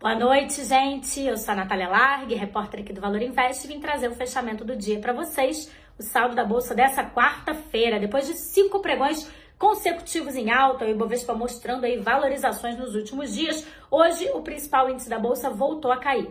Boa noite, gente. Eu sou a Natália Largue, repórter aqui do Valor Invest, e vim trazer o fechamento do dia para vocês, o saldo da bolsa dessa quarta-feira, depois de cinco pregões consecutivos em alta, o Ibovespa mostrando aí valorizações nos últimos dias. Hoje, o principal índice da bolsa voltou a cair.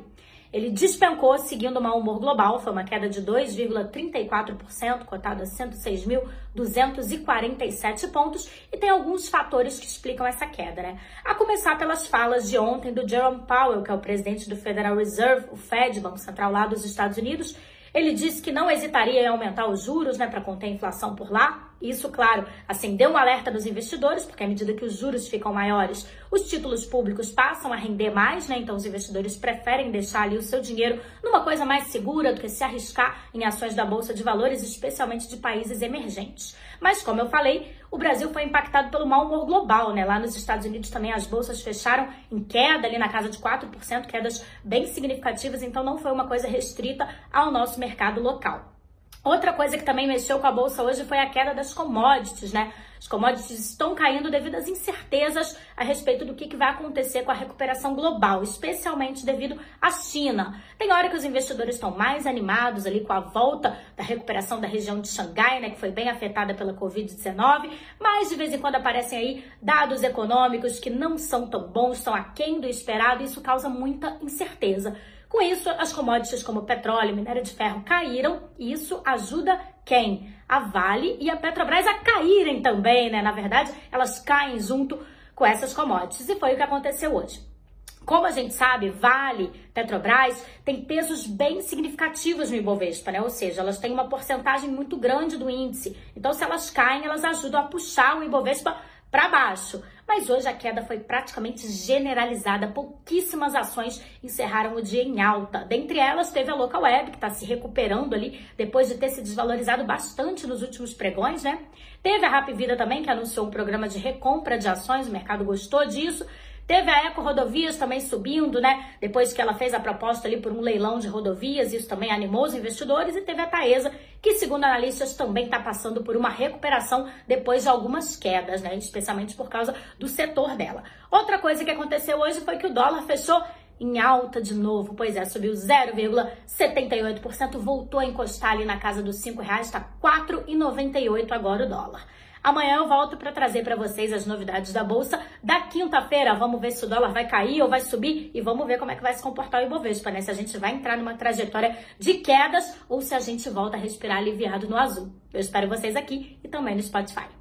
Ele despencou seguindo o mau humor global, foi uma queda de 2,34%, cotado a 106.247 pontos, e tem alguns fatores que explicam essa queda, né? A começar pelas falas de ontem do Jerome Powell, que é o presidente do Federal Reserve, o Fed, Banco Central lá dos Estados Unidos, ele disse que não hesitaria em aumentar os juros né, para conter a inflação por lá. Isso, claro, acendeu um alerta dos investidores, porque à medida que os juros ficam maiores, os títulos públicos passam a render mais, né? Então os investidores preferem deixar ali o seu dinheiro numa coisa mais segura do que se arriscar em ações da Bolsa de Valores, especialmente de países emergentes. Mas, como eu falei, o Brasil foi impactado pelo mau humor global, né? Lá nos Estados Unidos também as bolsas fecharam em queda, ali na casa de 4%, quedas bem significativas, então não foi uma coisa restrita ao nosso mercado local. Outra coisa que também mexeu com a bolsa hoje foi a queda das commodities, né? As commodities estão caindo devido às incertezas a respeito do que, vai acontecer com a recuperação global, especialmente devido à China. Tem hora que os investidores estão mais animados ali com a volta da recuperação da região de Xangai, né, que foi bem afetada pela Covid-19, mas de vez em quando aparecem aí dados econômicos que não são tão bons, estão aquém do esperado, e isso causa muita incerteza. Com isso, as commodities como petróleo e minério de ferro caíram e isso ajuda quem? A Vale e a Petrobras a caírem também, né? Na verdade, elas caem junto com essas commodities e foi o que aconteceu hoje. Como a gente sabe, Vale, Petrobras têm pesos bem significativos no Ibovespa, né? Ou seja, elas têm uma porcentagem muito grande do índice. Então, se elas caem, elas ajudam a puxar o Ibovespa para baixo. Mas hoje a queda foi praticamente generalizada. Pouquíssimas ações encerraram o dia em alta. Dentre elas, teve a Local Web, que está se recuperando ali depois de ter se desvalorizado bastante nos últimos pregões, né? Teve a Rap Vida também, que anunciou um programa de recompra de ações, o mercado gostou disso. Teve a Eco Rodovias também subindo, né? Depois que ela fez a proposta ali por um leilão de rodovias, isso também animou os investidores. E teve a Taesa, que segundo analistas também está passando por uma recuperação depois de algumas quedas, né? Especialmente por causa do setor dela. Outra coisa que aconteceu hoje foi que o dólar fechou em alta de novo. Pois é, subiu 0,78%, voltou a encostar ali na casa dos R$ reais, está 4,98 agora o dólar. Amanhã eu volto para trazer para vocês as novidades da bolsa da quinta-feira. Vamos ver se o dólar vai cair ou vai subir e vamos ver como é que vai se comportar o Ibovespa, né? Se a gente vai entrar numa trajetória de quedas ou se a gente volta a respirar aliviado no azul. Eu espero vocês aqui e também no Spotify.